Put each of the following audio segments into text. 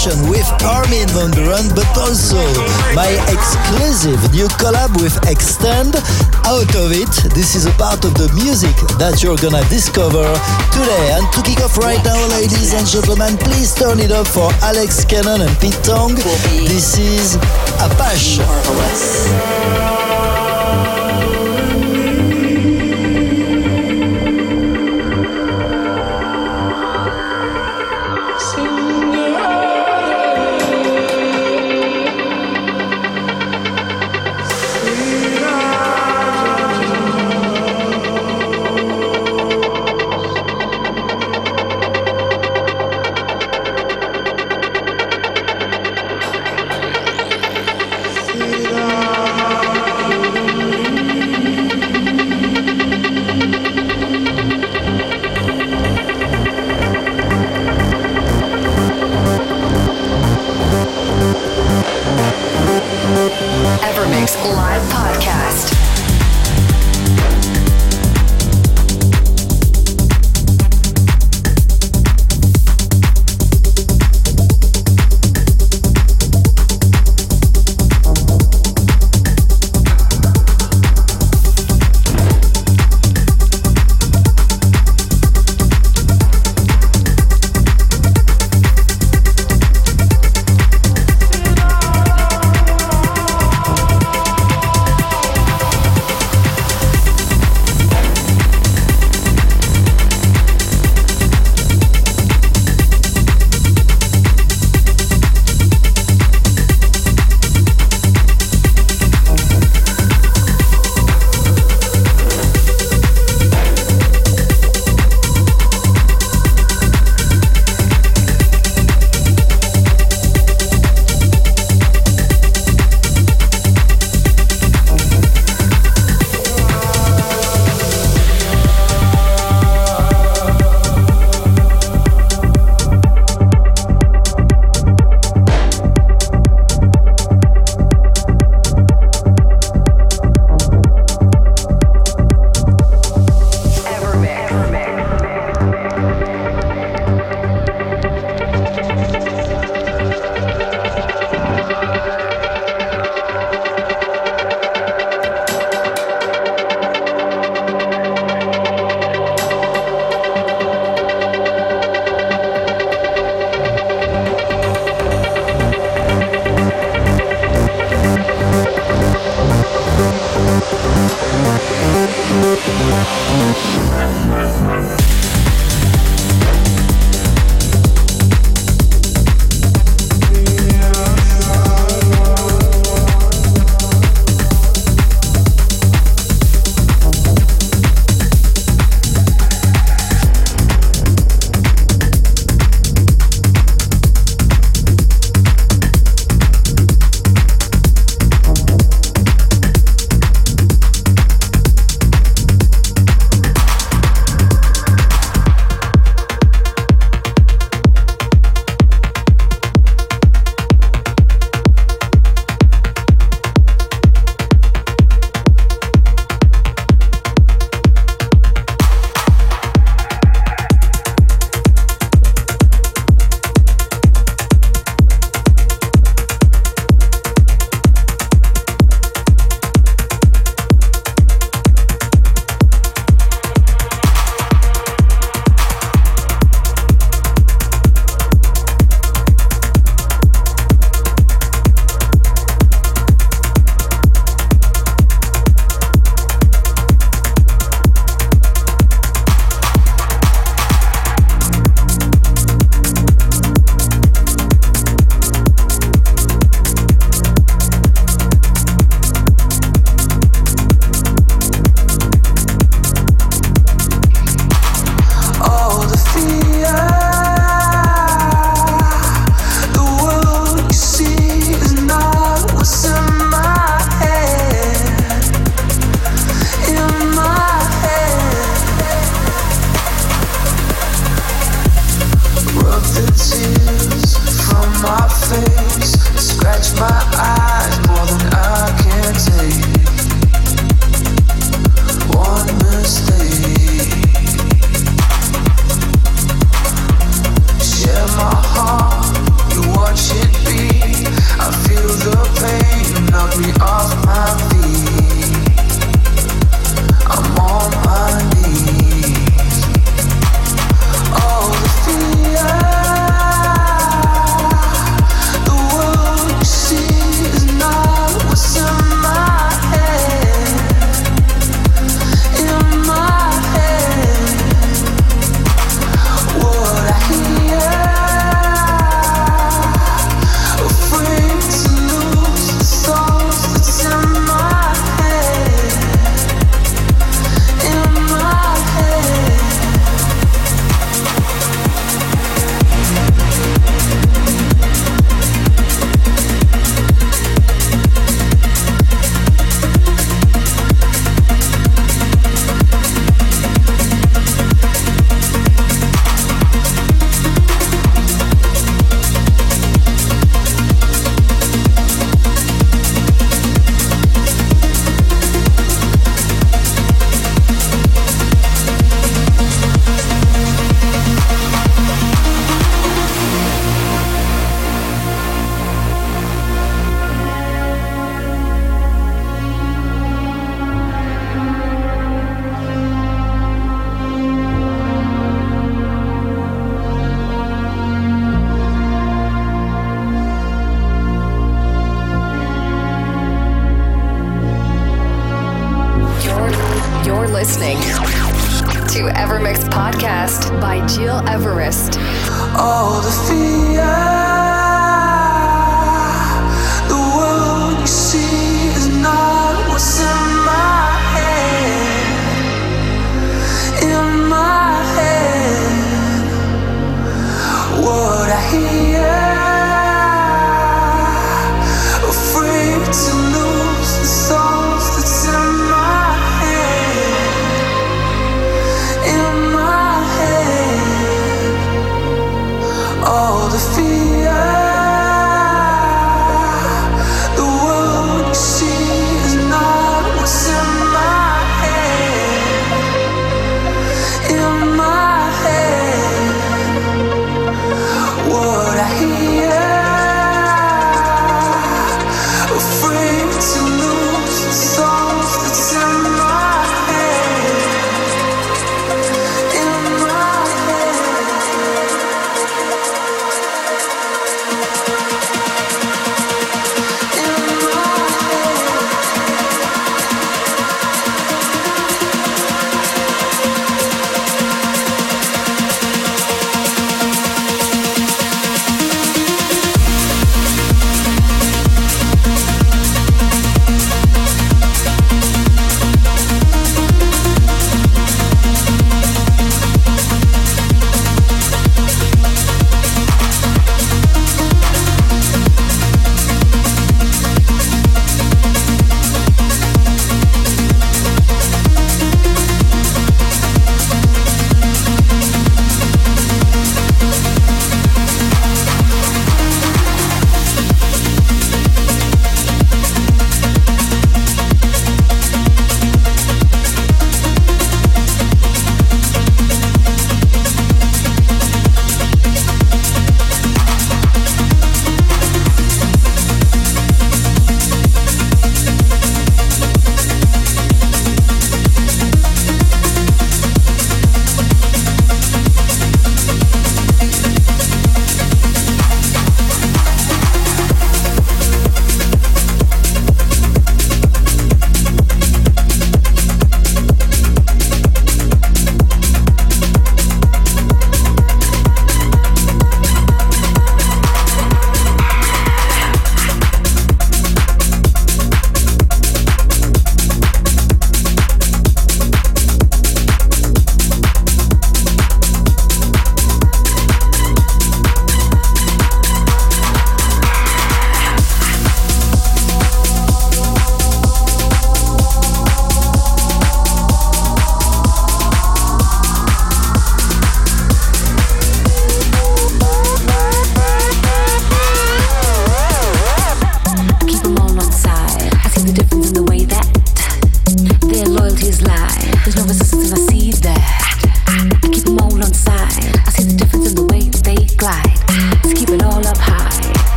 session with Armin van Buuren, but also my exclusive new collab with Extend. Out of it, this is a part of the music that you're gonna discover today. And to kick off right now, ladies and gentlemen, please turn it up for Alex Cannon and Pete Tong. This is Apache. Marvelous.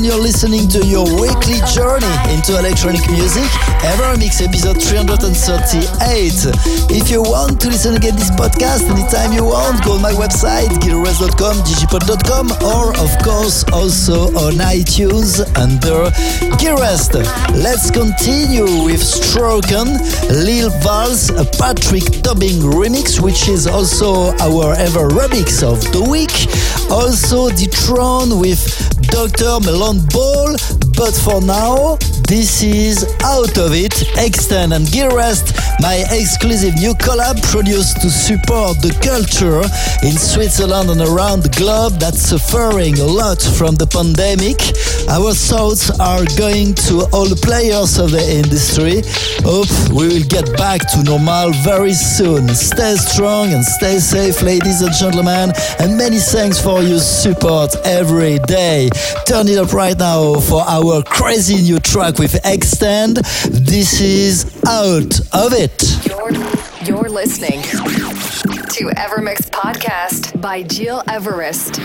And you're listening to your weekly journey into electronic music, Ever Mix episode 338. If you want to listen again this podcast anytime you want, go on my website, giras.com, digipod.com, or of course also on iTunes under Girest. Let's continue with Stroken, Lil Vals, a Patrick Topping remix, which is also our ever remix of the week. Also Detron with Dr. Melon Ball, but for now, this is Out of It, Extend and Gear Rest, my exclusive new collab produced to support the culture in Switzerland and around the globe that's suffering a lot from the pandemic. Our thoughts are going to all the players of the industry. Hope we will get back to normal very soon. Stay strong and stay safe, ladies and gentlemen, and many thanks for your support every day. Turn it up right now for our crazy new track with Extend. This is Out of It. You're, you're listening to Evermix Podcast by Gil Everest.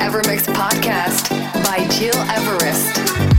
Evermix Podcast by Gil Everest.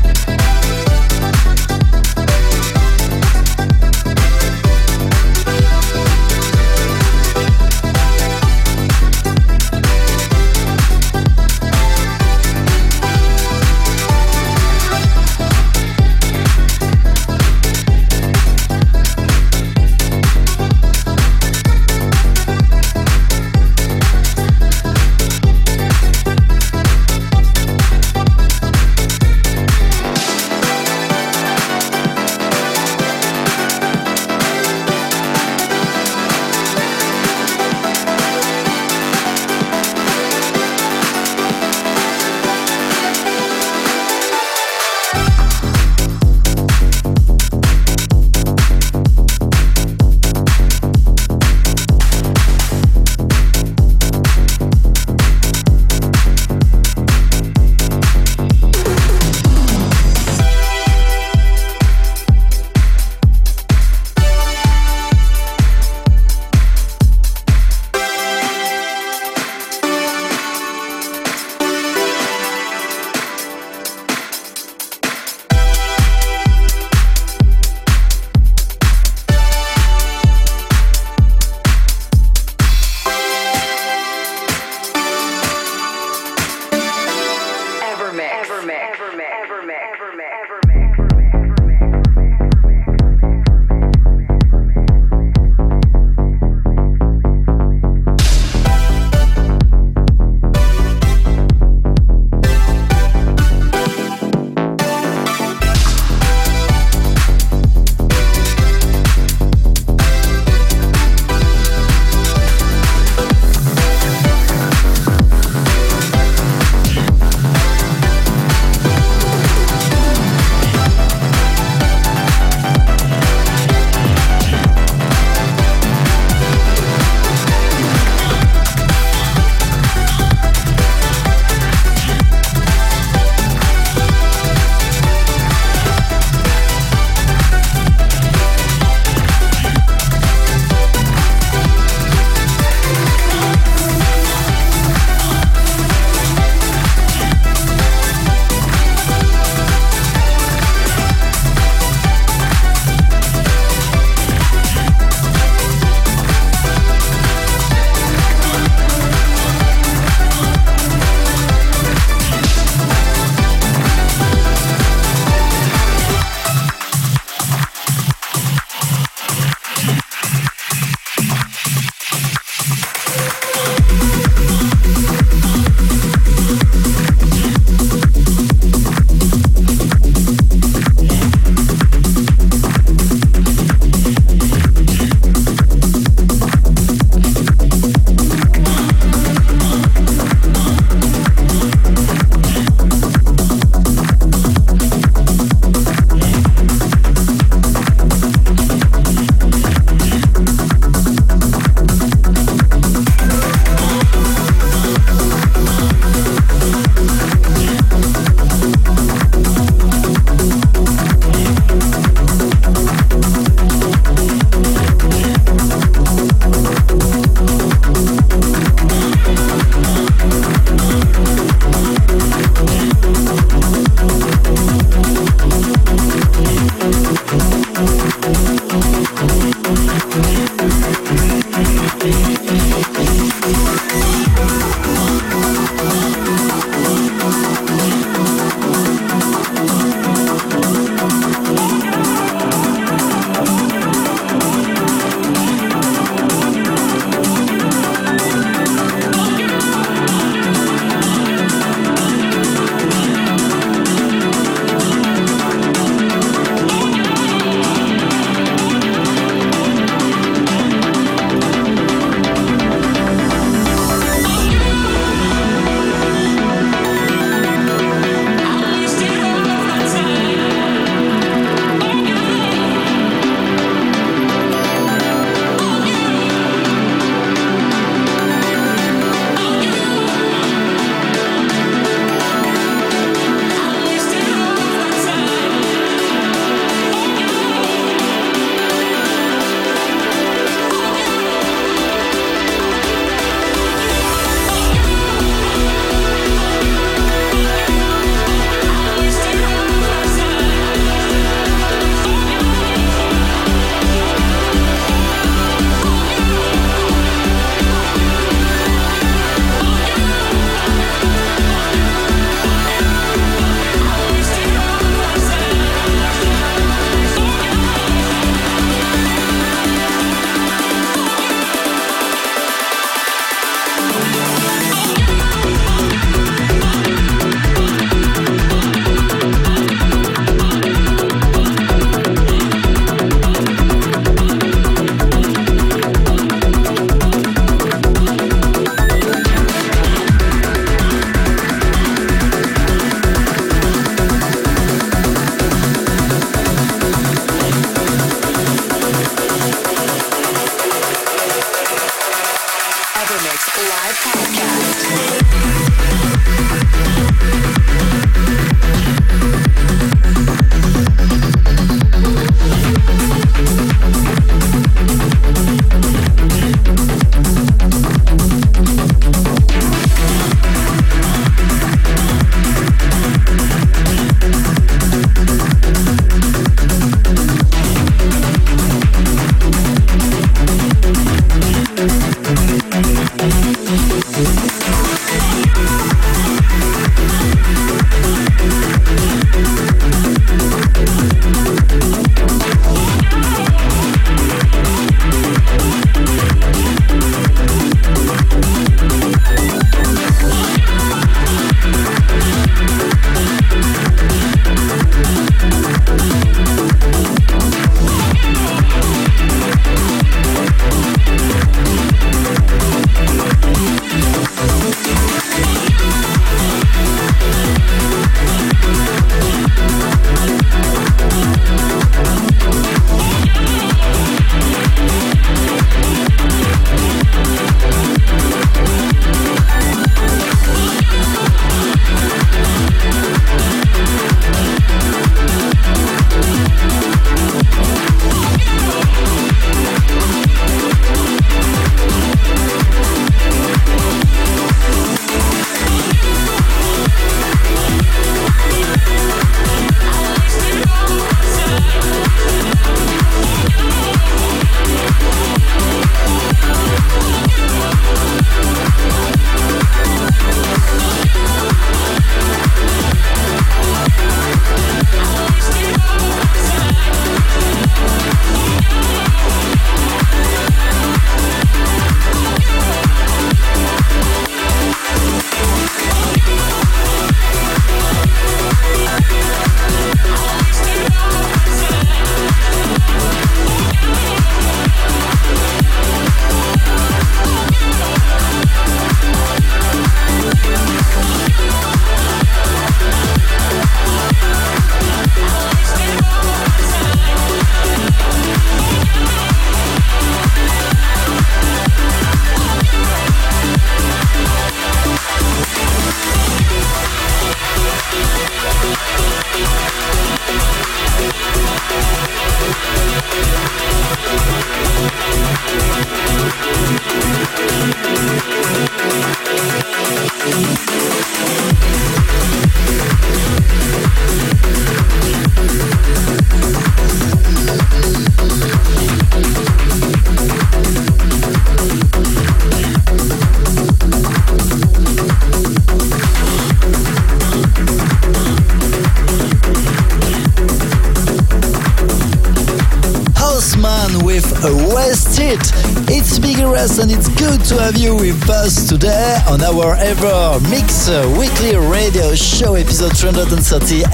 To have you with us today on our ever mix uh, weekly radio show episode 338.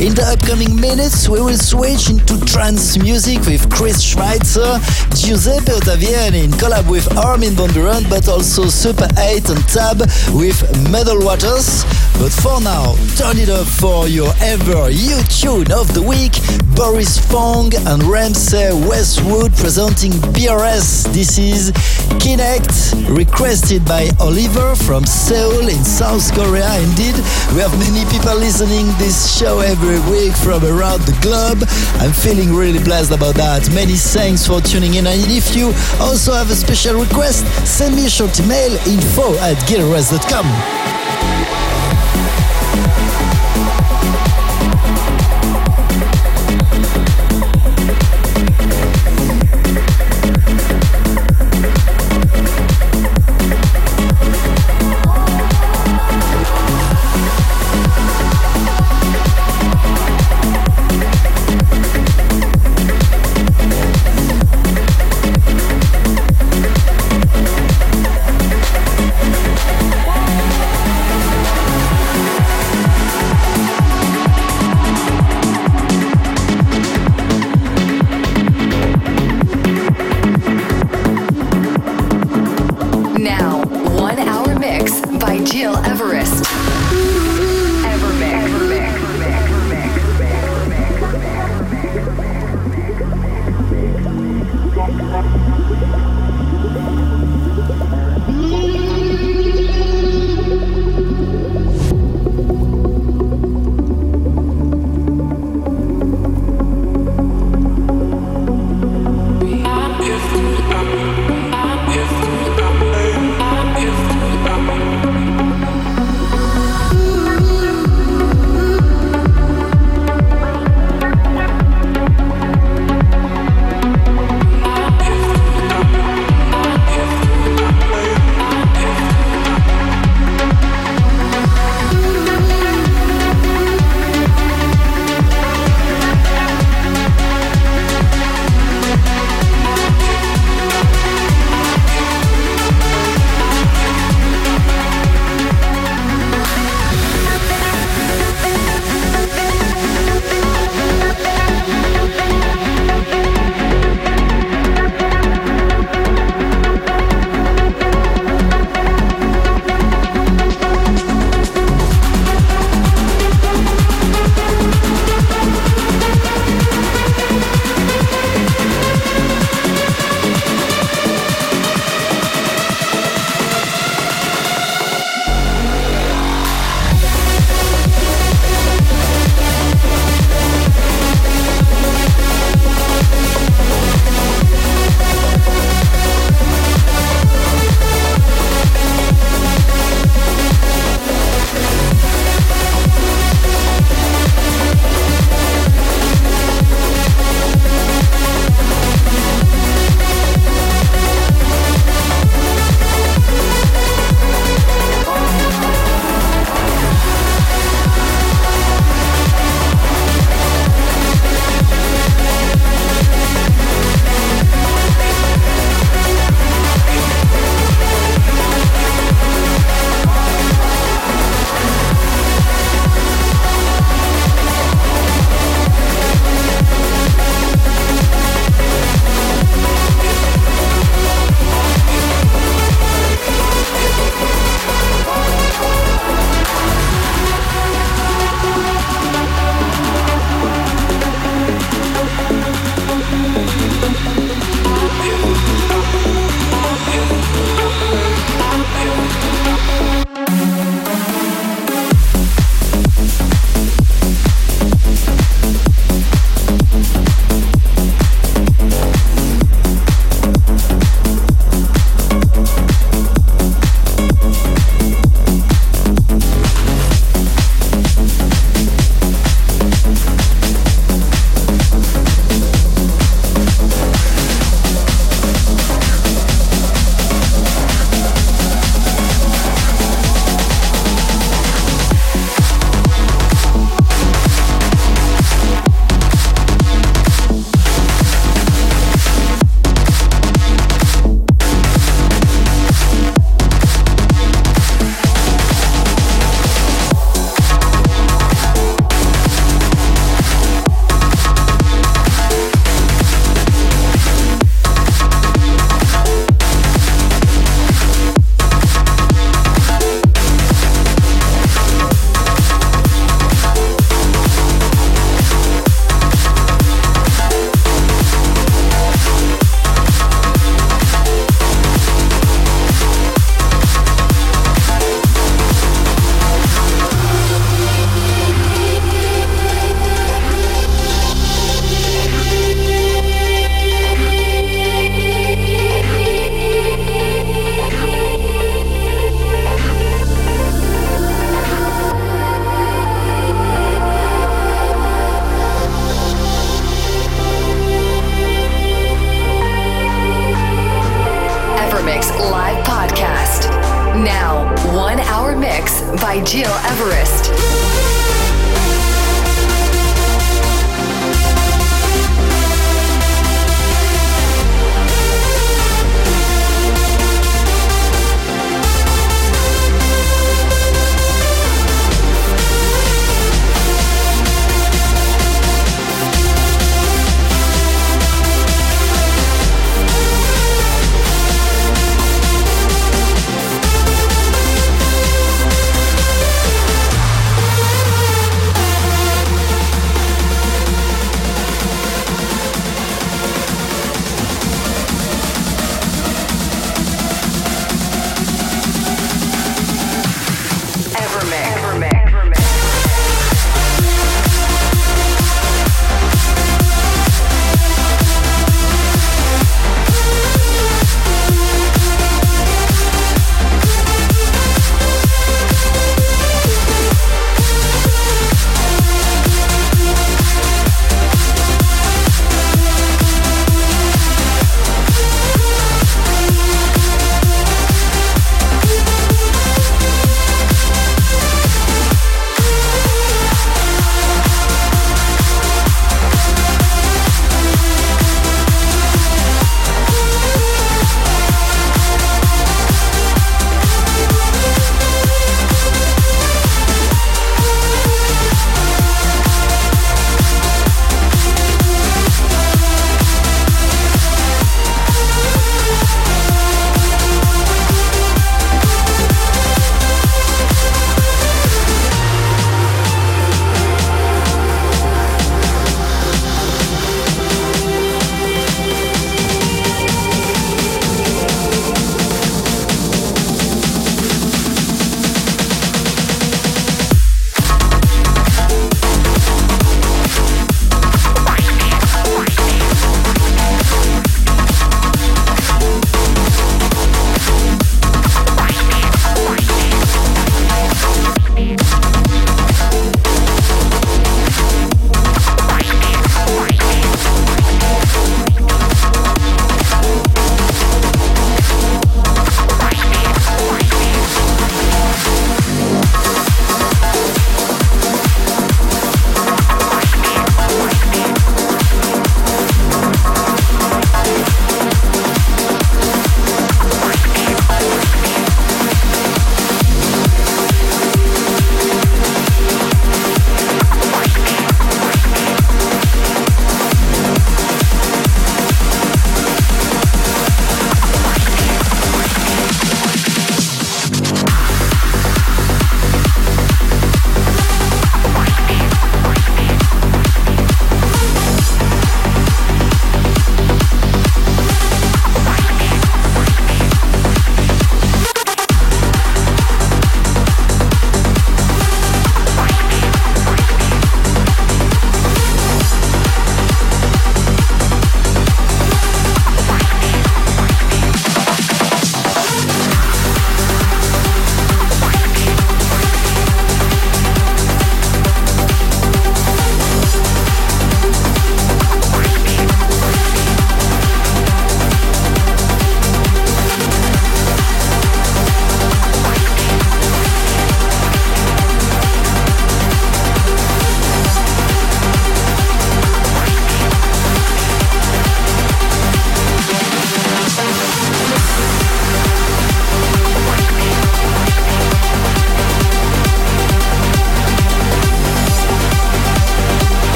In the upcoming minutes, we will switch into trance music with Chris Schweitzer, Giuseppe Ottaviani in collab with Armin van Buuren, but also Super 8 and Tab with Metal Waters. But for now, turn it up for your ever you tune of the week, Boris Fong and Ramsey Westwood presenting BRS. This is Kinect, requested by Oliver from Seoul in South Korea. Indeed, we have many people listening this show every week from around the globe. I'm feeling really blessed about that. Many thanks for tuning in. And if you also have a special request, send me a short email info at gileverest.com.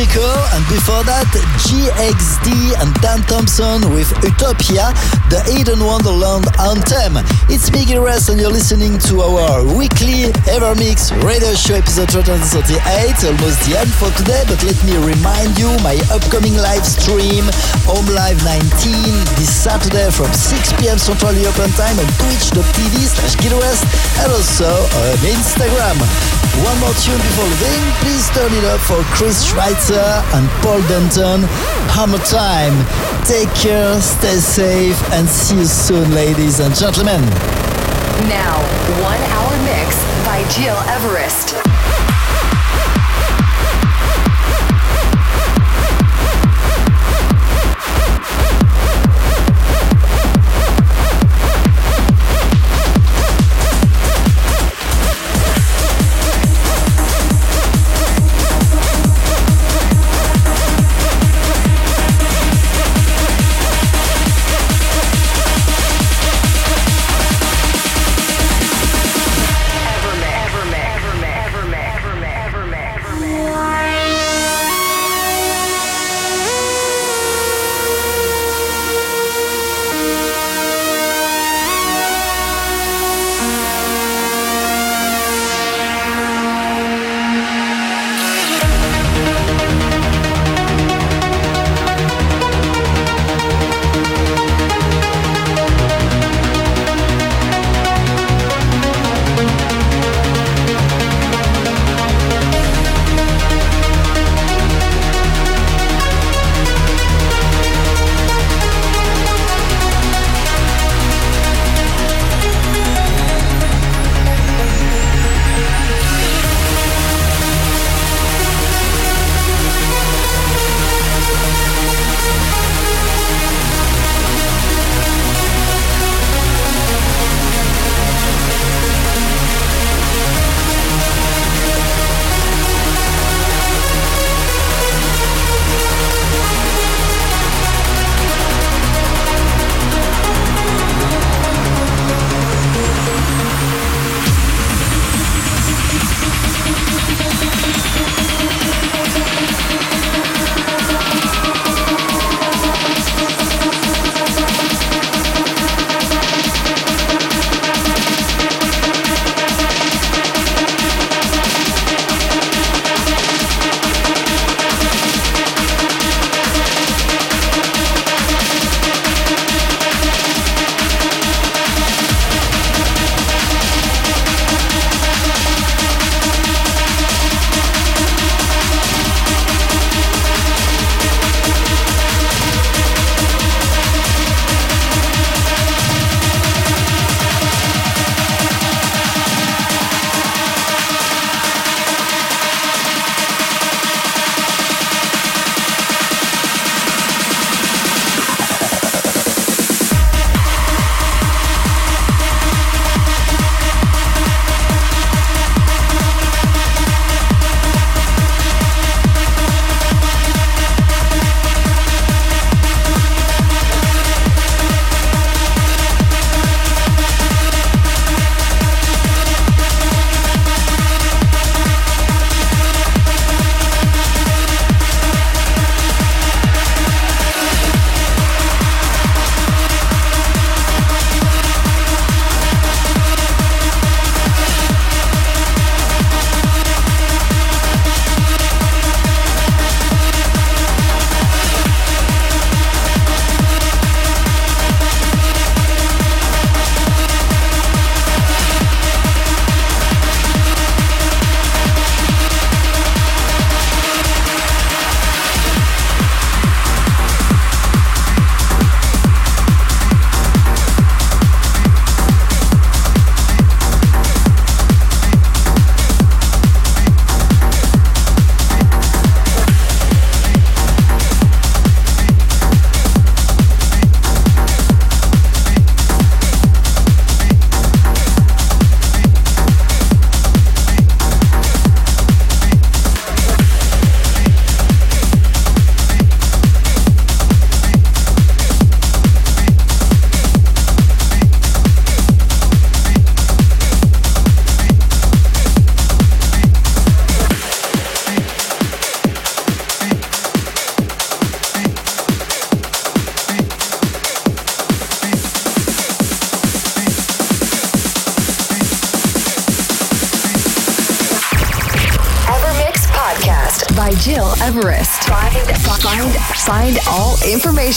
And before that, GXD and Dan Thompson with Utopia, the Eden Wonderland anthem. It's Miggy Rest, and you're listening to our weekly Evermix radio show episode 238, almost the end for today, but let me remind you my upcoming live stream, Home Live 19, this Saturday from 6 p.m. Central European Time on twitch.tv slash West and also on Instagram. One more tune before leaving please turn it up for Chris Schweitzer and Paul Denton. Hammer time. Take care, stay safe, and see you soon, ladies and gentlemen. Now, one hour mix by Everest. Everest.